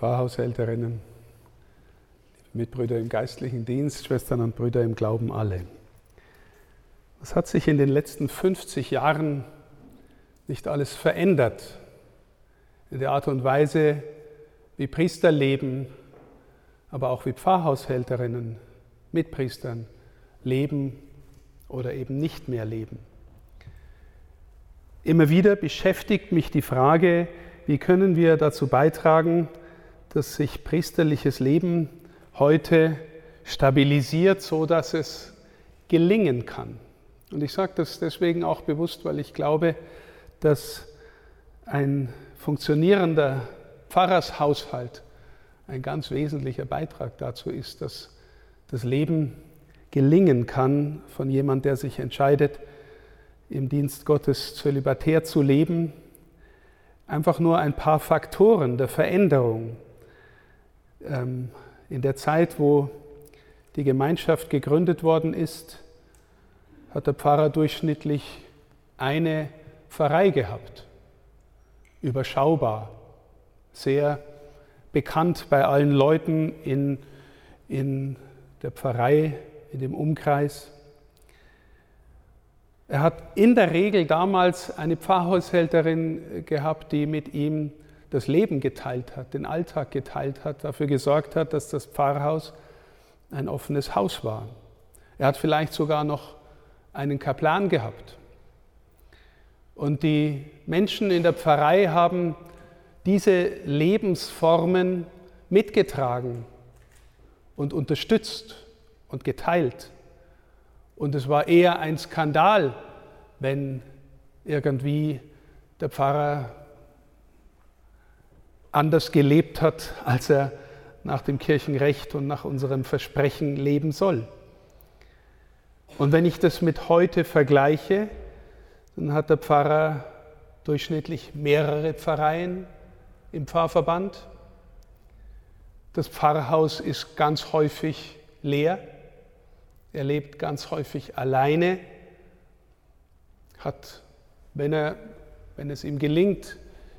Pfarrhaushälterinnen, liebe Mitbrüder im geistlichen Dienst, Schwestern und Brüder im Glauben alle. Was hat sich in den letzten 50 Jahren nicht alles verändert in der Art und Weise, wie Priester leben, aber auch wie Pfarrhaushälterinnen, Mitpriestern leben oder eben nicht mehr leben. Immer wieder beschäftigt mich die Frage, wie können wir dazu beitragen, dass sich priesterliches Leben heute stabilisiert, so dass es gelingen kann. Und ich sage das deswegen auch bewusst, weil ich glaube, dass ein funktionierender Pfarrershaushalt ein ganz wesentlicher Beitrag dazu ist, dass das Leben gelingen kann von jemand, der sich entscheidet, im Dienst Gottes zölibatär zu leben. Einfach nur ein paar Faktoren der Veränderung. Ähm, in der Zeit, wo die Gemeinschaft gegründet worden ist, hat der Pfarrer durchschnittlich eine Pfarrei gehabt. Überschaubar, sehr bekannt bei allen Leuten in, in der Pfarrei, in dem Umkreis. Er hat in der Regel damals eine Pfarrhaushälterin gehabt, die mit ihm das Leben geteilt hat, den Alltag geteilt hat, dafür gesorgt hat, dass das Pfarrhaus ein offenes Haus war. Er hat vielleicht sogar noch einen Kaplan gehabt. Und die Menschen in der Pfarrei haben diese Lebensformen mitgetragen und unterstützt und geteilt. Und es war eher ein Skandal, wenn irgendwie der Pfarrer anders gelebt hat, als er nach dem Kirchenrecht und nach unserem Versprechen leben soll. Und wenn ich das mit heute vergleiche, dann hat der Pfarrer durchschnittlich mehrere Pfarreien im Pfarrverband. Das Pfarrhaus ist ganz häufig leer. Er lebt ganz häufig alleine, hat, wenn, er, wenn es ihm gelingt,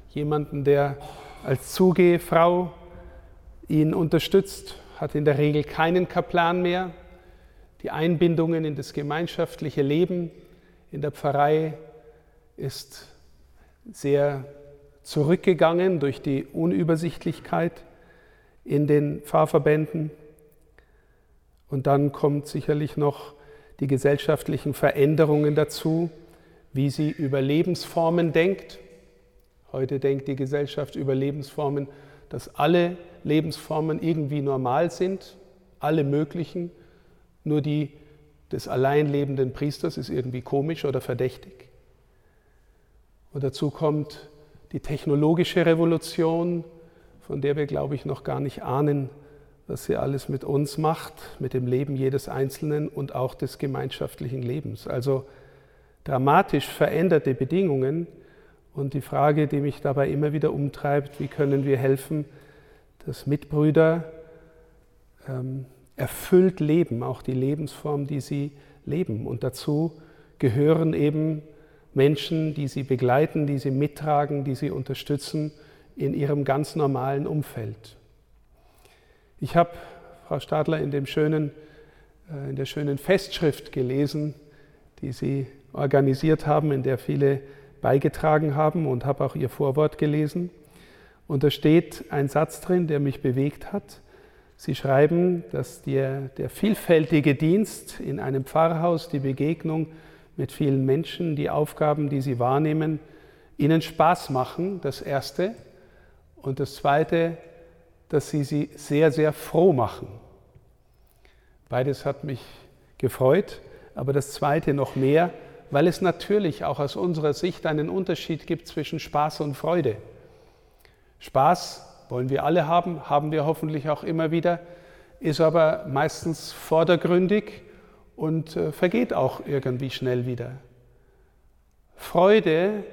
jemanden, der als Zugehfrau ihn unterstützt, hat in der Regel keinen Kaplan mehr. Die Einbindungen in das gemeinschaftliche Leben in der Pfarrei ist sehr zurückgegangen durch die Unübersichtlichkeit in den Pfarrverbänden. Und dann kommt sicherlich noch die gesellschaftlichen Veränderungen dazu, wie sie über Lebensformen denkt. Heute denkt die Gesellschaft über Lebensformen, dass alle Lebensformen irgendwie normal sind, alle möglichen, nur die des allein lebenden Priesters ist irgendwie komisch oder verdächtig. Und dazu kommt die technologische Revolution, von der wir, glaube ich, noch gar nicht ahnen, was sie alles mit uns macht, mit dem Leben jedes Einzelnen und auch des gemeinschaftlichen Lebens. Also dramatisch veränderte Bedingungen und die Frage, die mich dabei immer wieder umtreibt, wie können wir helfen, dass Mitbrüder ähm, erfüllt leben, auch die Lebensform, die sie leben. Und dazu gehören eben Menschen, die sie begleiten, die sie mittragen, die sie unterstützen in ihrem ganz normalen Umfeld. Ich habe, Frau Stadler, in, dem schönen, äh, in der schönen Festschrift gelesen, die Sie organisiert haben, in der viele beigetragen haben und habe auch Ihr Vorwort gelesen. Und da steht ein Satz drin, der mich bewegt hat. Sie schreiben, dass der, der vielfältige Dienst in einem Pfarrhaus, die Begegnung mit vielen Menschen, die Aufgaben, die sie wahrnehmen, ihnen Spaß machen, das Erste. Und das Zweite, dass sie sie sehr, sehr froh machen. Beides hat mich gefreut, aber das Zweite noch mehr, weil es natürlich auch aus unserer Sicht einen Unterschied gibt zwischen Spaß und Freude. Spaß wollen wir alle haben, haben wir hoffentlich auch immer wieder, ist aber meistens vordergründig und äh, vergeht auch irgendwie schnell wieder. Freude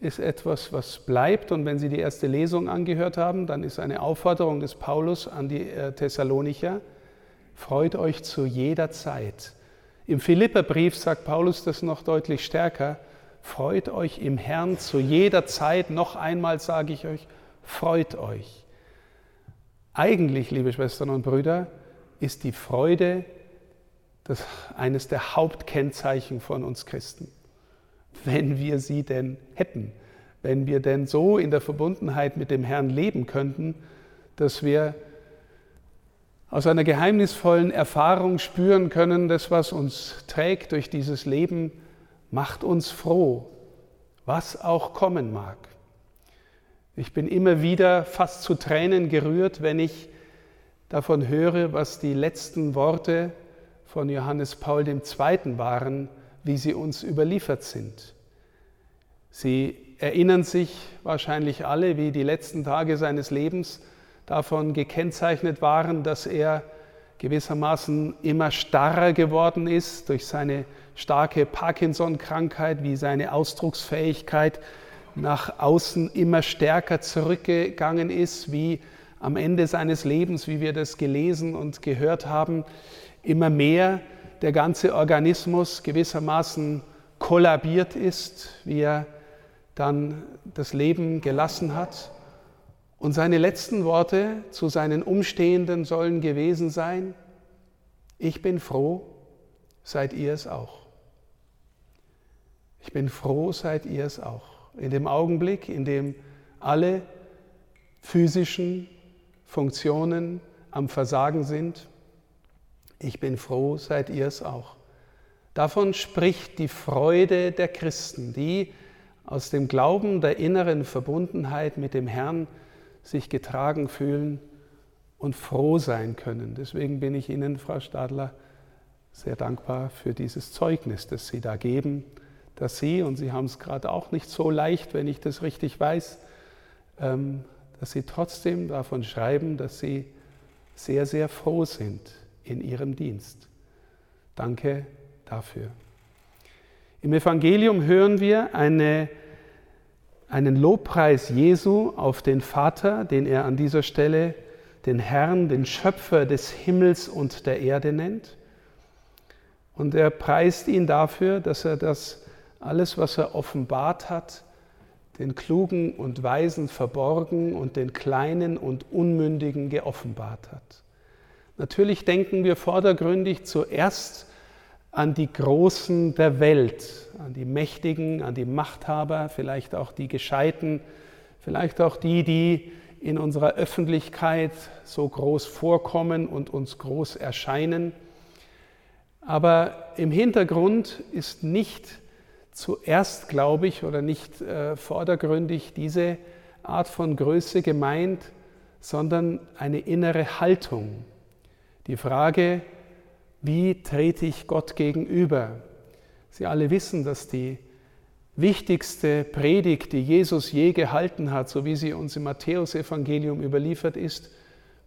ist etwas, was bleibt. Und wenn Sie die erste Lesung angehört haben, dann ist eine Aufforderung des Paulus an die äh, Thessalonicher, freut euch zu jeder Zeit. Im Philipperbrief sagt Paulus das noch deutlich stärker, freut euch im Herrn zu jeder Zeit. Noch einmal sage ich euch, freut euch. Eigentlich, liebe Schwestern und Brüder, ist die Freude das eines der Hauptkennzeichen von uns Christen, wenn wir sie denn hätten, wenn wir denn so in der Verbundenheit mit dem Herrn leben könnten, dass wir aus einer geheimnisvollen Erfahrung spüren können, das, was uns trägt durch dieses Leben, macht uns froh, was auch kommen mag. Ich bin immer wieder fast zu Tränen gerührt, wenn ich davon höre, was die letzten Worte von Johannes Paul II. waren, wie sie uns überliefert sind. Sie erinnern sich wahrscheinlich alle, wie die letzten Tage seines Lebens davon gekennzeichnet waren, dass er gewissermaßen immer starrer geworden ist durch seine starke Parkinson-Krankheit, wie seine Ausdrucksfähigkeit nach außen immer stärker zurückgegangen ist, wie am Ende seines Lebens, wie wir das gelesen und gehört haben, immer mehr der ganze Organismus gewissermaßen kollabiert ist, wie er dann das Leben gelassen hat. Und seine letzten Worte zu seinen Umstehenden sollen gewesen sein, ich bin froh, seid ihr es auch. Ich bin froh, seid ihr es auch in dem Augenblick, in dem alle physischen Funktionen am Versagen sind. Ich bin froh, seid ihr es auch. Davon spricht die Freude der Christen, die aus dem Glauben der inneren Verbundenheit mit dem Herrn sich getragen fühlen und froh sein können. Deswegen bin ich Ihnen, Frau Stadler, sehr dankbar für dieses Zeugnis, das Sie da geben dass Sie, und Sie haben es gerade auch nicht so leicht, wenn ich das richtig weiß, ähm, dass Sie trotzdem davon schreiben, dass Sie sehr, sehr froh sind in Ihrem Dienst. Danke dafür. Im Evangelium hören wir eine, einen Lobpreis Jesu auf den Vater, den er an dieser Stelle den Herrn, den Schöpfer des Himmels und der Erde nennt. Und er preist ihn dafür, dass er das alles, was er offenbart hat, den Klugen und Weisen verborgen und den Kleinen und Unmündigen geoffenbart hat. Natürlich denken wir vordergründig zuerst an die Großen der Welt, an die Mächtigen, an die Machthaber, vielleicht auch die Gescheiten, vielleicht auch die, die in unserer Öffentlichkeit so groß vorkommen und uns groß erscheinen. Aber im Hintergrund ist nicht zuerst, glaube ich, oder nicht äh, vordergründig diese Art von Größe gemeint, sondern eine innere Haltung. Die Frage, wie trete ich Gott gegenüber? Sie alle wissen, dass die wichtigste Predigt, die Jesus je gehalten hat, so wie sie uns im Matthäusevangelium überliefert ist,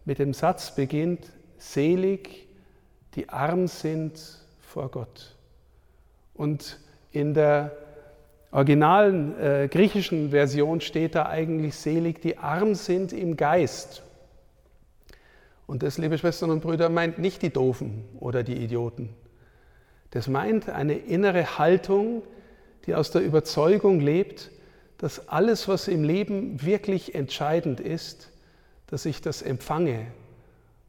mit dem Satz beginnt, selig, die arm sind vor Gott. Und in der originalen äh, griechischen Version steht da eigentlich selig, die arm sind im Geist. Und das, liebe Schwestern und Brüder, meint nicht die Doofen oder die Idioten. Das meint eine innere Haltung, die aus der Überzeugung lebt, dass alles, was im Leben wirklich entscheidend ist, dass ich das empfange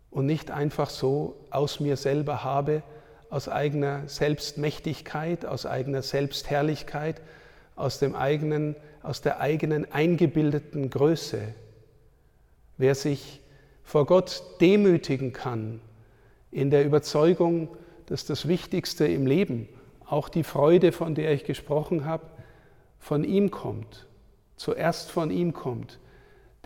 und nicht einfach so aus mir selber habe, aus eigener Selbstmächtigkeit, aus eigener Selbstherrlichkeit, aus, dem eigenen, aus der eigenen eingebildeten Größe. Wer sich vor Gott demütigen kann, in der Überzeugung, dass das Wichtigste im Leben, auch die Freude, von der ich gesprochen habe, von ihm kommt, zuerst von ihm kommt,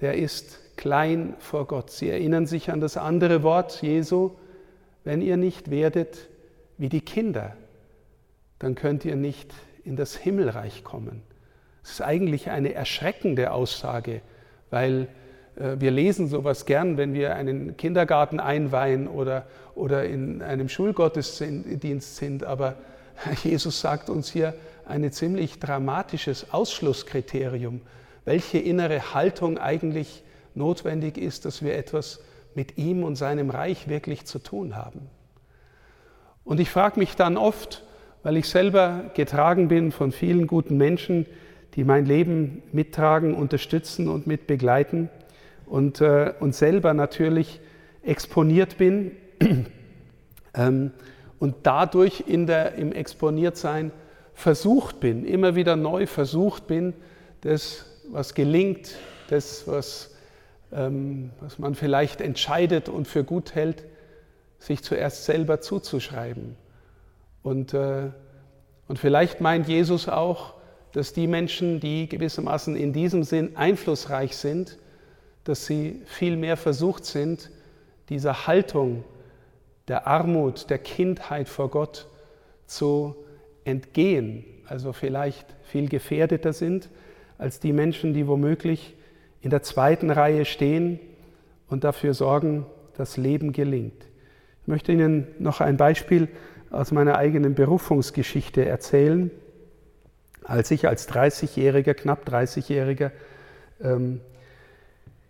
der ist klein vor Gott. Sie erinnern sich an das andere Wort Jesu, wenn ihr nicht werdet wie die Kinder, dann könnt ihr nicht in das Himmelreich kommen. Es ist eigentlich eine erschreckende Aussage, weil wir lesen sowas gern, wenn wir einen Kindergarten einweihen oder, oder in einem Schulgottesdienst sind, aber Jesus sagt uns hier ein ziemlich dramatisches Ausschlusskriterium, welche innere Haltung eigentlich notwendig ist, dass wir etwas mit ihm und seinem Reich wirklich zu tun haben. Und ich frage mich dann oft, weil ich selber getragen bin von vielen guten Menschen, die mein Leben mittragen, unterstützen und mitbegleiten, und, äh, und selber natürlich exponiert bin ähm, und dadurch in der, im Exponiertsein versucht bin, immer wieder neu versucht bin, das, was gelingt, das, was, ähm, was man vielleicht entscheidet und für gut hält, sich zuerst selber zuzuschreiben. Und, äh, und vielleicht meint Jesus auch, dass die Menschen, die gewissermaßen in diesem Sinn einflussreich sind, dass sie viel mehr versucht sind, dieser Haltung der Armut, der Kindheit vor Gott zu entgehen, also vielleicht viel gefährdeter sind als die Menschen, die womöglich in der zweiten Reihe stehen und dafür sorgen, dass Leben gelingt. Ich möchte Ihnen noch ein Beispiel aus meiner eigenen Berufungsgeschichte erzählen. Als ich als 30-Jähriger, knapp 30-Jähriger, ähm,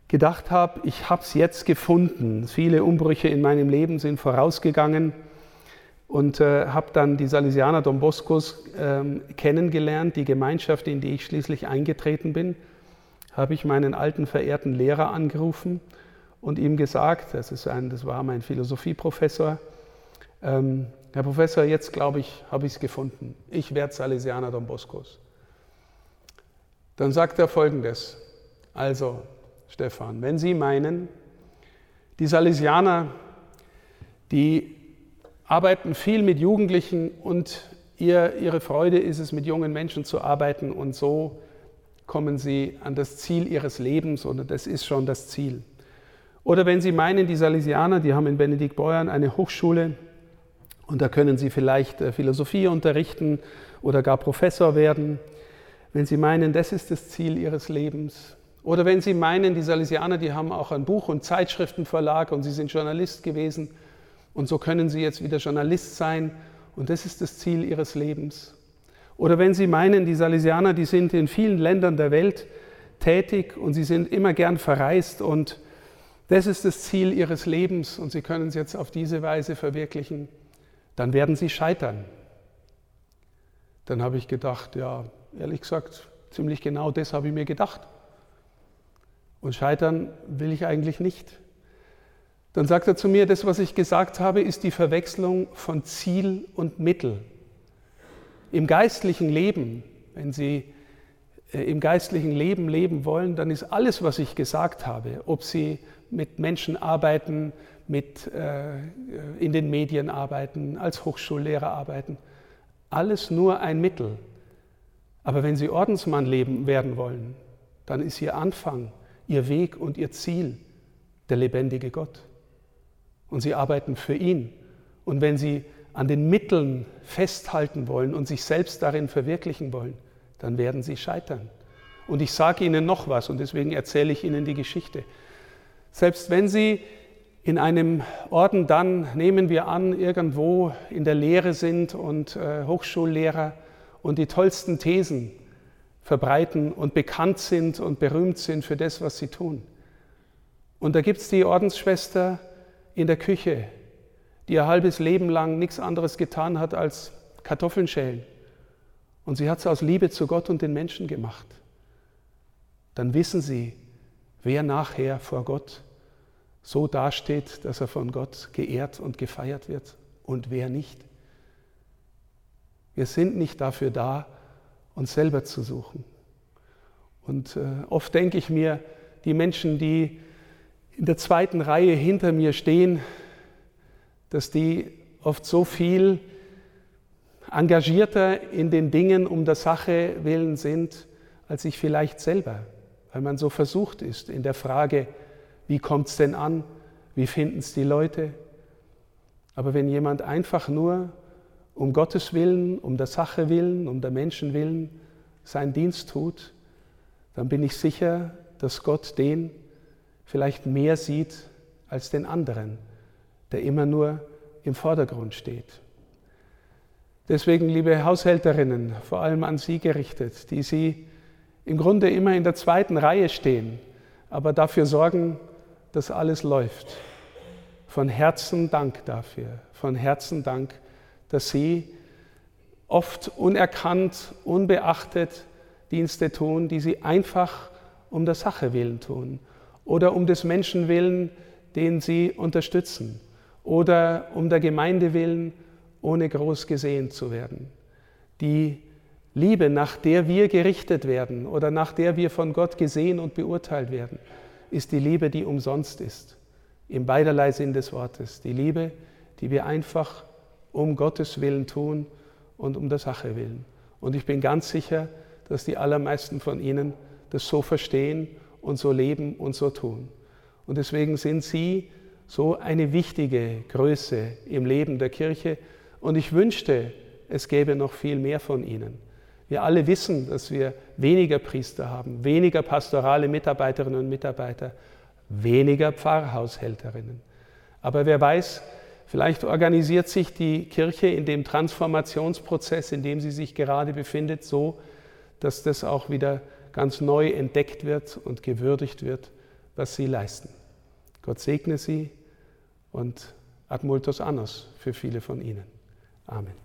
gedacht habe, ich habe es jetzt gefunden. Viele Umbrüche in meinem Leben sind vorausgegangen und äh, habe dann die Salesianer Don Boscos äh, kennengelernt, die Gemeinschaft, in die ich schließlich eingetreten bin. Habe ich meinen alten verehrten Lehrer angerufen und ihm gesagt, das, ist ein, das war mein Philosophieprofessor, ähm, Herr Professor, jetzt glaube ich, habe ich es gefunden. Ich werde Salesianer Don Boscos. Dann sagt er folgendes, also Stefan, wenn Sie meinen, die Salesianer, die arbeiten viel mit Jugendlichen und ihr, ihre Freude ist es, mit jungen Menschen zu arbeiten und so kommen sie an das Ziel ihres Lebens oder das ist schon das Ziel. Oder wenn Sie meinen, die Salesianer, die haben in Benedikt Beuern eine Hochschule und da können Sie vielleicht äh, Philosophie unterrichten oder gar Professor werden. Wenn Sie meinen, das ist das Ziel Ihres Lebens, oder wenn Sie meinen, die Salesianer, die haben auch ein Buch- und Zeitschriftenverlag und Sie sind Journalist gewesen und so können Sie jetzt wieder Journalist sein und das ist das Ziel Ihres Lebens. Oder wenn Sie meinen, die Salesianer, die sind in vielen Ländern der Welt tätig und sie sind immer gern verreist und das ist das Ziel Ihres Lebens und Sie können es jetzt auf diese Weise verwirklichen, dann werden Sie scheitern. Dann habe ich gedacht, ja, ehrlich gesagt, ziemlich genau das habe ich mir gedacht. Und scheitern will ich eigentlich nicht. Dann sagt er zu mir, das, was ich gesagt habe, ist die Verwechslung von Ziel und Mittel. Im geistlichen Leben, wenn Sie äh, im geistlichen Leben leben wollen, dann ist alles, was ich gesagt habe, ob Sie mit Menschen arbeiten, mit, äh, in den Medien arbeiten, als Hochschullehrer arbeiten, alles nur ein Mittel. Aber wenn Sie Ordensmann leben werden wollen, dann ist Ihr Anfang ihr Weg und ihr Ziel der lebendige Gott. Und sie arbeiten für ihn. Und wenn sie an den Mitteln festhalten wollen und sich selbst darin verwirklichen wollen, dann werden sie scheitern. Und ich sage Ihnen noch was und deswegen erzähle ich Ihnen die Geschichte. Selbst wenn Sie in einem Orden dann, nehmen wir an, irgendwo in der Lehre sind und äh, Hochschullehrer und die tollsten Thesen verbreiten und bekannt sind und berühmt sind für das, was sie tun. Und da gibt es die Ordensschwester in der Küche, die ihr halbes Leben lang nichts anderes getan hat als Kartoffeln schälen. Und sie hat es aus Liebe zu Gott und den Menschen gemacht. Dann wissen sie, wer nachher vor Gott so dasteht, dass er von Gott geehrt und gefeiert wird und wer nicht. Wir sind nicht dafür da, uns selber zu suchen. Und äh, oft denke ich mir, die Menschen, die in der zweiten Reihe hinter mir stehen, dass die oft so viel engagierter in den Dingen um der Sache willen sind, als ich vielleicht selber, weil man so versucht ist in der Frage, wie kommt es denn an, wie finden es die Leute. Aber wenn jemand einfach nur um Gottes Willen, um der Sache willen, um der Menschen willen seinen Dienst tut, dann bin ich sicher, dass Gott den vielleicht mehr sieht als den anderen, der immer nur im Vordergrund steht. Deswegen, liebe Haushälterinnen, vor allem an Sie gerichtet, die Sie im Grunde immer in der zweiten Reihe stehen, aber dafür sorgen, dass alles läuft. Von Herzen Dank dafür, von Herzen Dank dass sie oft unerkannt, unbeachtet Dienste tun, die sie einfach um der Sache willen tun. oder um des Menschen willen, den sie unterstützen oder um der Gemeinde willen, ohne groß gesehen zu werden. Die Liebe, nach der wir gerichtet werden oder nach der wir von Gott gesehen und beurteilt werden, ist die Liebe, die umsonst ist, im beiderlei Sinn des Wortes. Die Liebe, die wir einfach um Gottes Willen tun und um der Sache willen. Und ich bin ganz sicher, dass die allermeisten von Ihnen das so verstehen und so leben und so tun. Und deswegen sind Sie so eine wichtige Größe im Leben der Kirche. Und ich wünschte, es gäbe noch viel mehr von Ihnen. Wir alle wissen, dass wir weniger Priester haben, weniger pastorale Mitarbeiterinnen und Mitarbeiter, weniger Pfarrhaushälterinnen. Aber wer weiß, vielleicht organisiert sich die Kirche in dem Transformationsprozess, in dem sie sich gerade befindet, so, dass das auch wieder ganz neu entdeckt wird und gewürdigt wird, was sie leisten. Gott segne sie und ad multos annos für viele von ihnen. Amen.